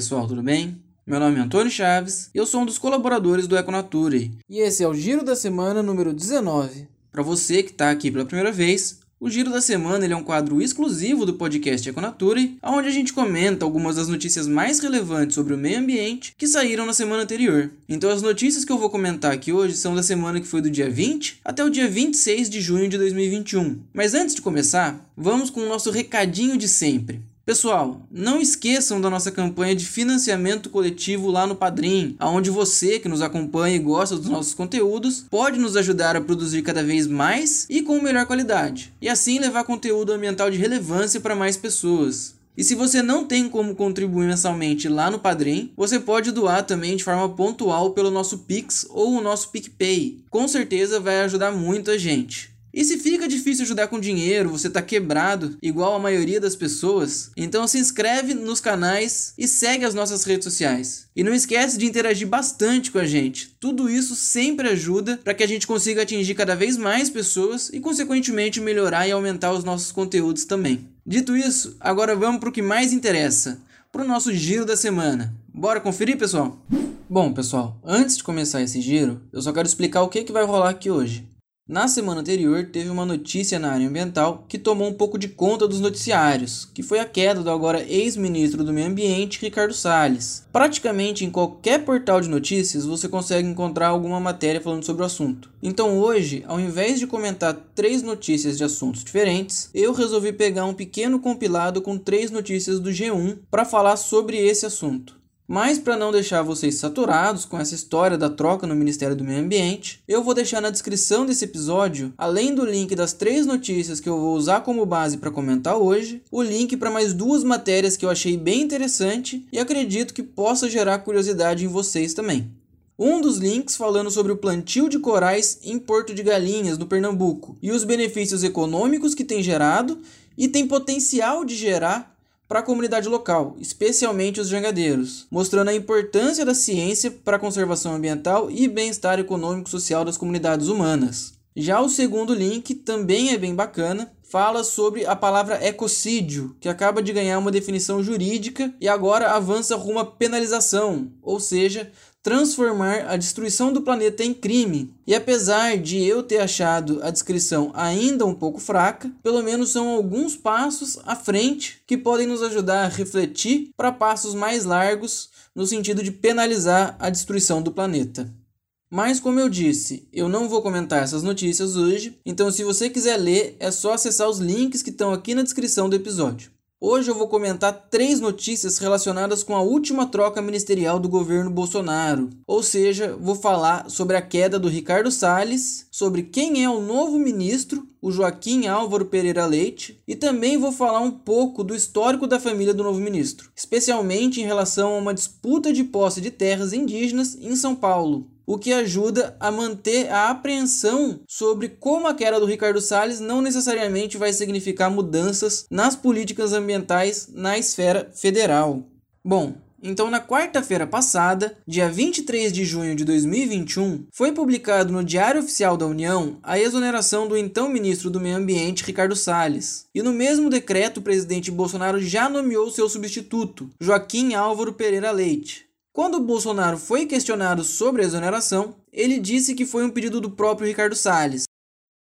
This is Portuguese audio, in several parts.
E pessoal, tudo bem? Meu nome é Antônio Chaves, eu sou um dos colaboradores do Econature e esse é o Giro da Semana número 19. Para você que está aqui pela primeira vez, o Giro da Semana é um quadro exclusivo do podcast Econature, onde a gente comenta algumas das notícias mais relevantes sobre o meio ambiente que saíram na semana anterior. Então as notícias que eu vou comentar aqui hoje são da semana que foi do dia 20 até o dia 26 de junho de 2021. Mas antes de começar, vamos com o nosso recadinho de sempre. Pessoal, não esqueçam da nossa campanha de financiamento coletivo lá no Padrim, aonde você que nos acompanha e gosta dos nossos conteúdos pode nos ajudar a produzir cada vez mais e com melhor qualidade, e assim levar conteúdo ambiental de relevância para mais pessoas. E se você não tem como contribuir mensalmente lá no Padrim, você pode doar também de forma pontual pelo nosso Pix ou o nosso PicPay. Com certeza vai ajudar muito a gente. E se fica difícil ajudar com dinheiro, você tá quebrado, igual a maioria das pessoas, então se inscreve nos canais e segue as nossas redes sociais. E não esquece de interagir bastante com a gente. Tudo isso sempre ajuda para que a gente consiga atingir cada vez mais pessoas e consequentemente melhorar e aumentar os nossos conteúdos também. Dito isso, agora vamos para o que mais interessa, para o nosso giro da semana. Bora conferir, pessoal? Bom, pessoal, antes de começar esse giro, eu só quero explicar o que, que vai rolar aqui hoje. Na semana anterior, teve uma notícia na área ambiental que tomou um pouco de conta dos noticiários, que foi a queda do agora ex-ministro do Meio Ambiente, Ricardo Salles. Praticamente em qualquer portal de notícias você consegue encontrar alguma matéria falando sobre o assunto. Então hoje, ao invés de comentar três notícias de assuntos diferentes, eu resolvi pegar um pequeno compilado com três notícias do G1 para falar sobre esse assunto. Mas para não deixar vocês saturados com essa história da troca no Ministério do Meio Ambiente, eu vou deixar na descrição desse episódio, além do link das três notícias que eu vou usar como base para comentar hoje, o link para mais duas matérias que eu achei bem interessante e acredito que possa gerar curiosidade em vocês também. Um dos links falando sobre o plantio de corais em Porto de Galinhas, no Pernambuco, e os benefícios econômicos que tem gerado e tem potencial de gerar para a comunidade local, especialmente os jangadeiros, mostrando a importância da ciência para a conservação ambiental e bem-estar econômico e social das comunidades humanas. Já o segundo link também é bem bacana, fala sobre a palavra ecocídio, que acaba de ganhar uma definição jurídica e agora avança rumo à penalização, ou seja, transformar a destruição do planeta em crime. E apesar de eu ter achado a descrição ainda um pouco fraca, pelo menos são alguns passos à frente que podem nos ajudar a refletir para passos mais largos no sentido de penalizar a destruição do planeta. Mas como eu disse, eu não vou comentar essas notícias hoje, então se você quiser ler, é só acessar os links que estão aqui na descrição do episódio. Hoje eu vou comentar três notícias relacionadas com a última troca ministerial do governo Bolsonaro. Ou seja, vou falar sobre a queda do Ricardo Salles, sobre quem é o novo ministro, o Joaquim Álvaro Pereira Leite, e também vou falar um pouco do histórico da família do novo ministro, especialmente em relação a uma disputa de posse de terras indígenas em São Paulo o que ajuda a manter a apreensão sobre como a queda do Ricardo Salles não necessariamente vai significar mudanças nas políticas ambientais na esfera federal. Bom, então, na quarta-feira passada, dia 23 de junho de 2021, foi publicado no Diário Oficial da União a exoneração do então ministro do Meio Ambiente, Ricardo Salles. E no mesmo decreto, o presidente Bolsonaro já nomeou seu substituto, Joaquim Álvaro Pereira Leite. Quando Bolsonaro foi questionado sobre a exoneração, ele disse que foi um pedido do próprio Ricardo Salles.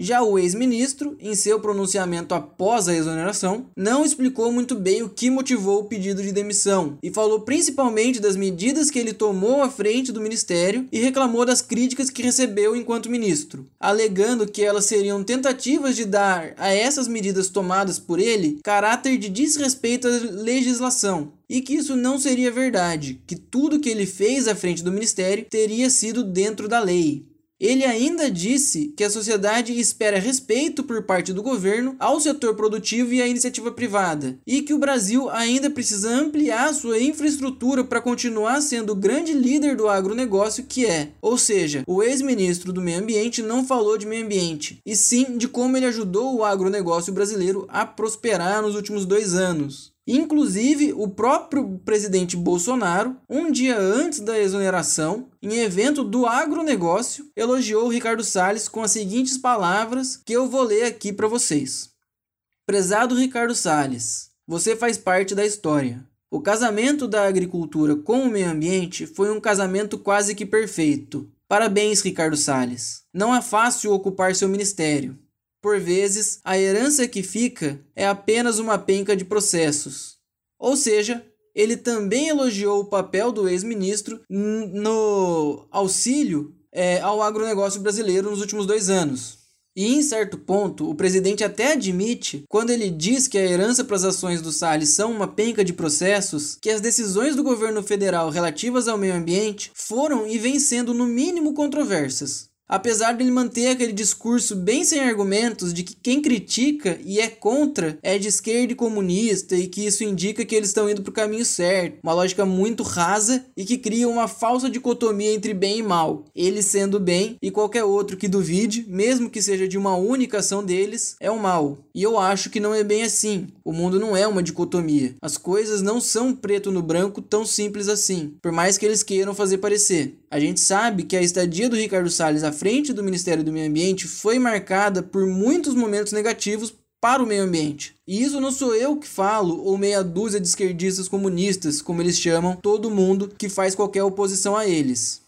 Já o ex-ministro, em seu pronunciamento após a exoneração, não explicou muito bem o que motivou o pedido de demissão e falou principalmente das medidas que ele tomou à frente do ministério e reclamou das críticas que recebeu enquanto ministro, alegando que elas seriam tentativas de dar a essas medidas tomadas por ele caráter de desrespeito à legislação e que isso não seria verdade, que tudo que ele fez à frente do ministério teria sido dentro da lei. Ele ainda disse que a sociedade espera respeito por parte do governo ao setor produtivo e à iniciativa privada, e que o Brasil ainda precisa ampliar sua infraestrutura para continuar sendo o grande líder do agronegócio que é. Ou seja, o ex-ministro do Meio Ambiente não falou de meio ambiente, e sim de como ele ajudou o agronegócio brasileiro a prosperar nos últimos dois anos. Inclusive, o próprio presidente Bolsonaro, um dia antes da exoneração, em evento do agronegócio, elogiou Ricardo Salles com as seguintes palavras que eu vou ler aqui para vocês. Prezado Ricardo Salles, você faz parte da história. O casamento da agricultura com o meio ambiente foi um casamento quase que perfeito. Parabéns, Ricardo Salles. Não é fácil ocupar seu ministério. Por vezes, a herança que fica é apenas uma penca de processos. Ou seja, ele também elogiou o papel do ex-ministro no auxílio é, ao agronegócio brasileiro nos últimos dois anos. E em certo ponto, o presidente até admite, quando ele diz que a herança para as ações do Salles são uma penca de processos, que as decisões do governo federal relativas ao meio ambiente foram e vêm sendo no mínimo controversas apesar de ele manter aquele discurso bem sem argumentos de que quem critica e é contra é de esquerda e comunista e que isso indica que eles estão indo para o caminho certo, uma lógica muito rasa e que cria uma falsa dicotomia entre bem e mal, ele sendo bem e qualquer outro que duvide, mesmo que seja de uma única ação deles, é o mal. E eu acho que não é bem assim. O mundo não é uma dicotomia. As coisas não são preto no branco tão simples assim, por mais que eles queiram fazer parecer. A gente sabe que a estadia do Ricardo Salles à frente do Ministério do Meio Ambiente foi marcada por muitos momentos negativos para o meio ambiente. E isso não sou eu que falo, ou meia dúzia de esquerdistas comunistas, como eles chamam todo mundo que faz qualquer oposição a eles.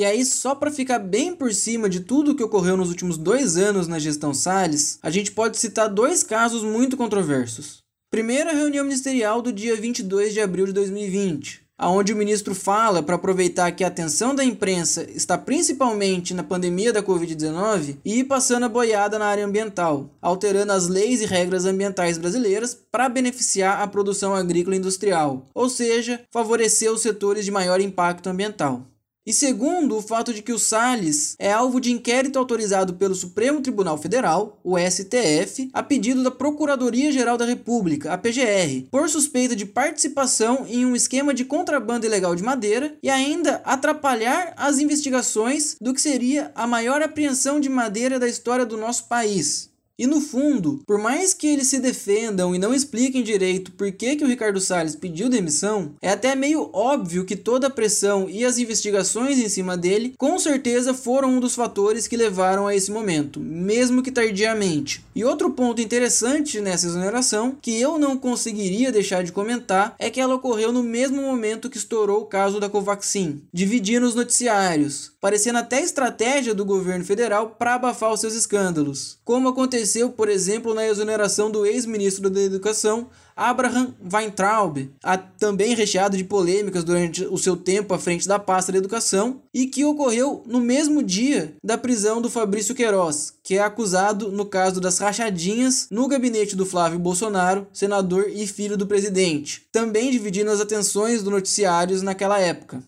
E aí, só para ficar bem por cima de tudo o que ocorreu nos últimos dois anos na gestão Salles, a gente pode citar dois casos muito controversos. Primeiro, a reunião ministerial do dia 22 de abril de 2020, aonde o ministro fala para aproveitar que a atenção da imprensa está principalmente na pandemia da Covid-19 e ir passando a boiada na área ambiental, alterando as leis e regras ambientais brasileiras para beneficiar a produção agrícola industrial, ou seja, favorecer os setores de maior impacto ambiental. E segundo, o fato de que o Salles é alvo de inquérito autorizado pelo Supremo Tribunal Federal, o STF, a pedido da Procuradoria-Geral da República, a PGR, por suspeita de participação em um esquema de contrabando ilegal de madeira e ainda atrapalhar as investigações do que seria a maior apreensão de madeira da história do nosso país. E no fundo, por mais que eles se defendam e não expliquem direito por que, que o Ricardo Salles pediu demissão, é até meio óbvio que toda a pressão e as investigações em cima dele com certeza foram um dos fatores que levaram a esse momento, mesmo que tardiamente. E outro ponto interessante nessa exoneração, que eu não conseguiria deixar de comentar, é que ela ocorreu no mesmo momento que estourou o caso da Covaxin, dividindo os noticiários, parecendo até estratégia do governo federal para abafar os seus escândalos, como aconteceu, por exemplo, na exoneração do ex-ministro da Educação, Abraham Weintraub, também recheado de polêmicas durante o seu tempo à frente da pasta da educação, e que ocorreu no mesmo dia da prisão do Fabrício Queiroz, que é acusado no caso das rachadinhas no gabinete do Flávio Bolsonaro, senador e filho do presidente, também dividindo as atenções dos noticiários naquela época.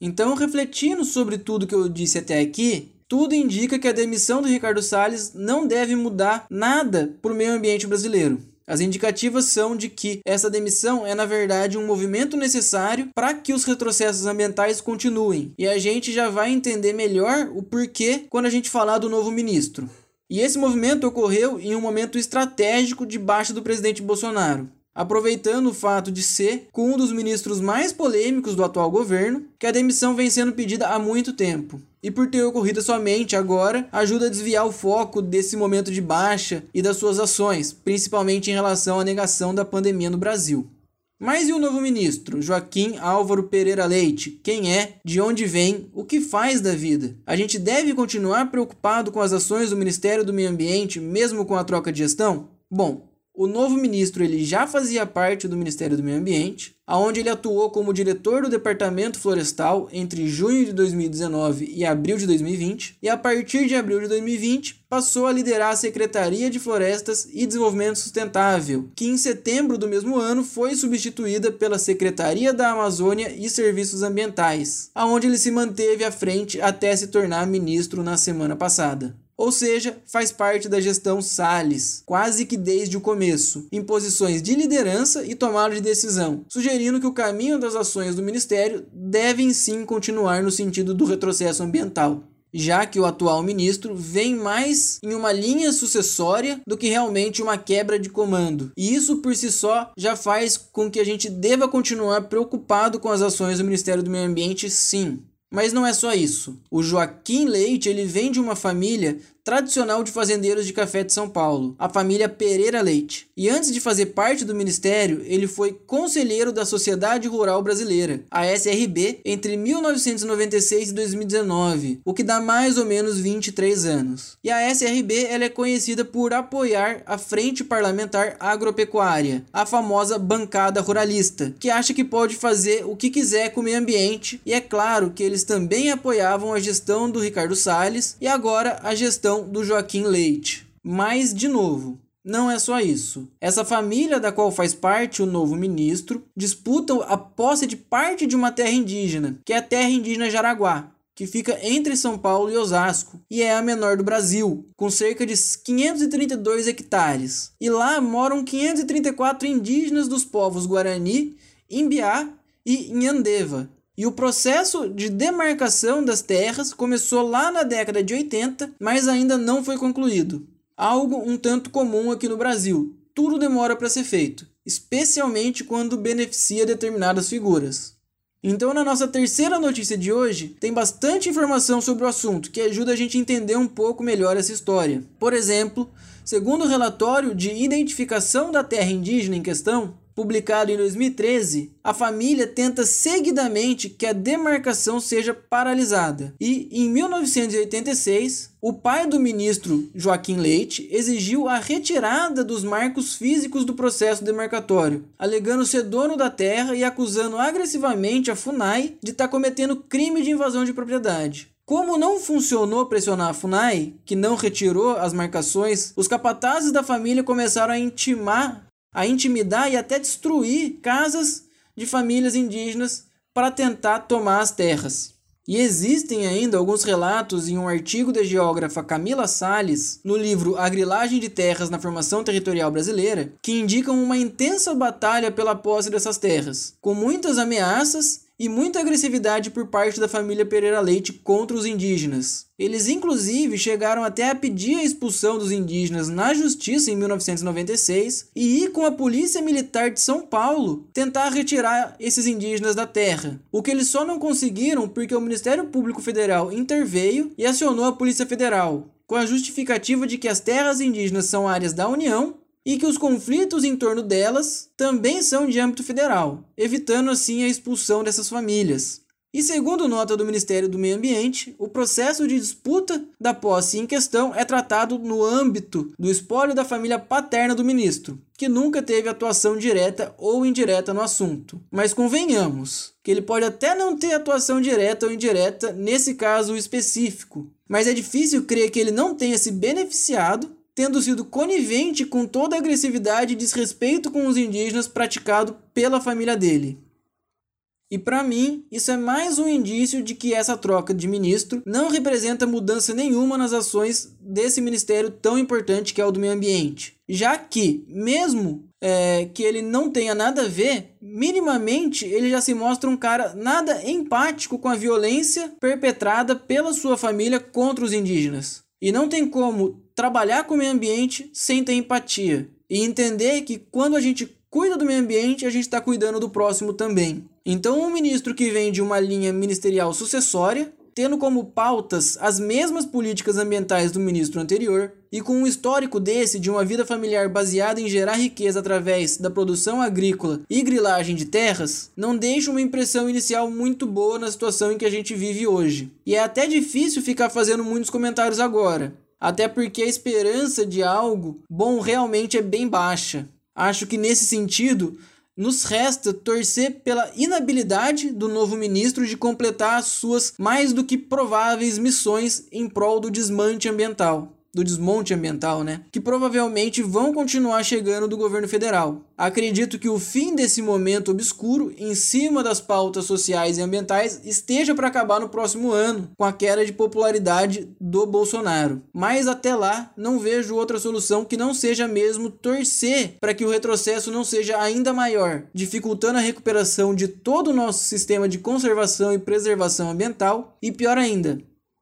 Então, refletindo sobre tudo que eu disse até aqui, tudo indica que a demissão do Ricardo Salles não deve mudar nada para o meio ambiente brasileiro. As indicativas são de que essa demissão é, na verdade, um movimento necessário para que os retrocessos ambientais continuem. E a gente já vai entender melhor o porquê quando a gente falar do novo ministro. E esse movimento ocorreu em um momento estratégico debaixo do presidente Bolsonaro aproveitando o fato de ser, com um dos ministros mais polêmicos do atual governo, que a demissão vem sendo pedida há muito tempo. E por ter ocorrido somente agora, ajuda a desviar o foco desse momento de baixa e das suas ações, principalmente em relação à negação da pandemia no Brasil. Mas e o novo ministro, Joaquim Álvaro Pereira Leite? Quem é? De onde vem? O que faz da vida? A gente deve continuar preocupado com as ações do Ministério do Meio Ambiente, mesmo com a troca de gestão? Bom, o novo ministro ele já fazia parte do Ministério do Meio Ambiente, aonde ele atuou como diretor do Departamento Florestal entre junho de 2019 e abril de 2020, e a partir de abril de 2020 passou a liderar a Secretaria de Florestas e Desenvolvimento Sustentável, que em setembro do mesmo ano foi substituída pela Secretaria da Amazônia e Serviços Ambientais, aonde ele se manteve à frente até se tornar ministro na semana passada. Ou seja, faz parte da gestão Salles, quase que desde o começo, em posições de liderança e tomada de decisão, sugerindo que o caminho das ações do Ministério devem sim continuar no sentido do retrocesso ambiental já que o atual ministro vem mais em uma linha sucessória do que realmente uma quebra de comando. E isso por si só já faz com que a gente deva continuar preocupado com as ações do Ministério do Meio Ambiente, sim. Mas não é só isso. O Joaquim Leite ele vem de uma família tradicional de fazendeiros de café de São Paulo, a família Pereira Leite. E antes de fazer parte do ministério, ele foi conselheiro da Sociedade Rural Brasileira, a SRB, entre 1996 e 2019, o que dá mais ou menos 23 anos. E a SRB ela é conhecida por apoiar a Frente Parlamentar Agropecuária, a famosa bancada ruralista, que acha que pode fazer o que quiser com o meio ambiente, e é claro que eles também apoiavam a gestão do Ricardo Salles e agora a gestão do Joaquim Leite. Mas, de novo, não é só isso. Essa família da qual faz parte o novo ministro disputa a posse de parte de uma terra indígena, que é a terra indígena Jaraguá, que fica entre São Paulo e Osasco, e é a menor do Brasil, com cerca de 532 hectares. E lá moram 534 indígenas dos povos Guarani, Imbiá e Inhandeva. E o processo de demarcação das terras começou lá na década de 80, mas ainda não foi concluído algo um tanto comum aqui no Brasil. Tudo demora para ser feito, especialmente quando beneficia determinadas figuras. Então, na nossa terceira notícia de hoje, tem bastante informação sobre o assunto que ajuda a gente a entender um pouco melhor essa história. Por exemplo, segundo o relatório de identificação da terra indígena em questão, publicado em 2013, a família tenta seguidamente que a demarcação seja paralisada. E em 1986, o pai do ministro Joaquim Leite exigiu a retirada dos marcos físicos do processo demarcatório, alegando ser dono da terra e acusando agressivamente a FUNAI de estar tá cometendo crime de invasão de propriedade. Como não funcionou pressionar a FUNAI, que não retirou as marcações, os capatazes da família começaram a intimar a intimidar e até destruir casas de famílias indígenas para tentar tomar as terras. E existem ainda alguns relatos em um artigo da geógrafa Camila Salles, no livro A Grilagem de Terras na Formação Territorial Brasileira, que indicam uma intensa batalha pela posse dessas terras, com muitas ameaças e muita agressividade por parte da família Pereira Leite contra os indígenas. Eles, inclusive, chegaram até a pedir a expulsão dos indígenas na justiça em 1996 e ir com a Polícia Militar de São Paulo tentar retirar esses indígenas da terra. O que eles só não conseguiram porque o Ministério Público Federal interveio e acionou a Polícia Federal, com a justificativa de que as terras indígenas são áreas da União e que os conflitos em torno delas também são de âmbito federal, evitando assim a expulsão dessas famílias. E segundo nota do Ministério do Meio Ambiente, o processo de disputa da posse em questão é tratado no âmbito do espólio da família paterna do ministro, que nunca teve atuação direta ou indireta no assunto. Mas convenhamos que ele pode até não ter atuação direta ou indireta nesse caso específico, mas é difícil crer que ele não tenha se beneficiado tendo sido conivente com toda a agressividade e desrespeito com os indígenas praticado pela família dele. E para mim, isso é mais um indício de que essa troca de ministro não representa mudança nenhuma nas ações desse ministério tão importante que é o do meio ambiente. Já que, mesmo é, que ele não tenha nada a ver, minimamente ele já se mostra um cara nada empático com a violência perpetrada pela sua família contra os indígenas. E não tem como trabalhar com o meio ambiente sem ter empatia e entender que quando a gente cuida do meio ambiente, a gente está cuidando do próximo também. Então, um ministro que vem de uma linha ministerial sucessória, tendo como pautas as mesmas políticas ambientais do ministro anterior, e com um histórico desse de uma vida familiar baseada em gerar riqueza através da produção agrícola e grilagem de terras, não deixa uma impressão inicial muito boa na situação em que a gente vive hoje. E é até difícil ficar fazendo muitos comentários agora, até porque a esperança de algo bom realmente é bem baixa. Acho que nesse sentido, nos resta torcer pela inabilidade do novo ministro de completar as suas mais do que prováveis missões em prol do desmante ambiental do desmonte ambiental, né? Que provavelmente vão continuar chegando do governo federal. Acredito que o fim desse momento obscuro em cima das pautas sociais e ambientais esteja para acabar no próximo ano, com a queda de popularidade do Bolsonaro. Mas até lá, não vejo outra solução que não seja mesmo torcer para que o retrocesso não seja ainda maior, dificultando a recuperação de todo o nosso sistema de conservação e preservação ambiental e pior ainda,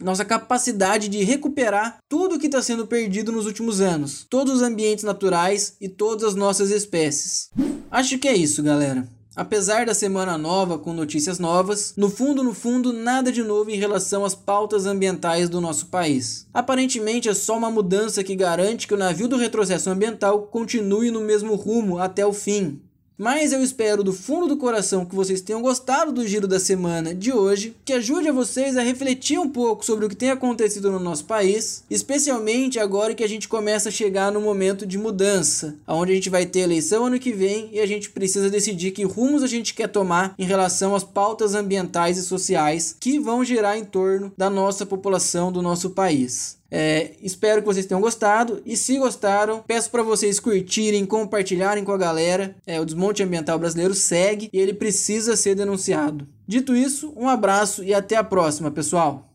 nossa capacidade de recuperar tudo que está sendo perdido nos últimos anos, todos os ambientes naturais e todas as nossas espécies. Acho que é isso, galera. Apesar da semana nova com notícias novas, no fundo, no fundo, nada de novo em relação às pautas ambientais do nosso país. Aparentemente é só uma mudança que garante que o navio do retrocesso ambiental continue no mesmo rumo até o fim. Mas eu espero do fundo do coração que vocês tenham gostado do giro da semana de hoje, que ajude a vocês a refletir um pouco sobre o que tem acontecido no nosso país, especialmente agora que a gente começa a chegar no momento de mudança, onde a gente vai ter eleição ano que vem e a gente precisa decidir que rumos a gente quer tomar em relação às pautas ambientais e sociais que vão girar em torno da nossa população, do nosso país. É, espero que vocês tenham gostado e se gostaram, peço para vocês curtirem, compartilharem com a galera. É, o desmonte ambiental brasileiro segue e ele precisa ser denunciado. Dito isso, um abraço e até a próxima, pessoal.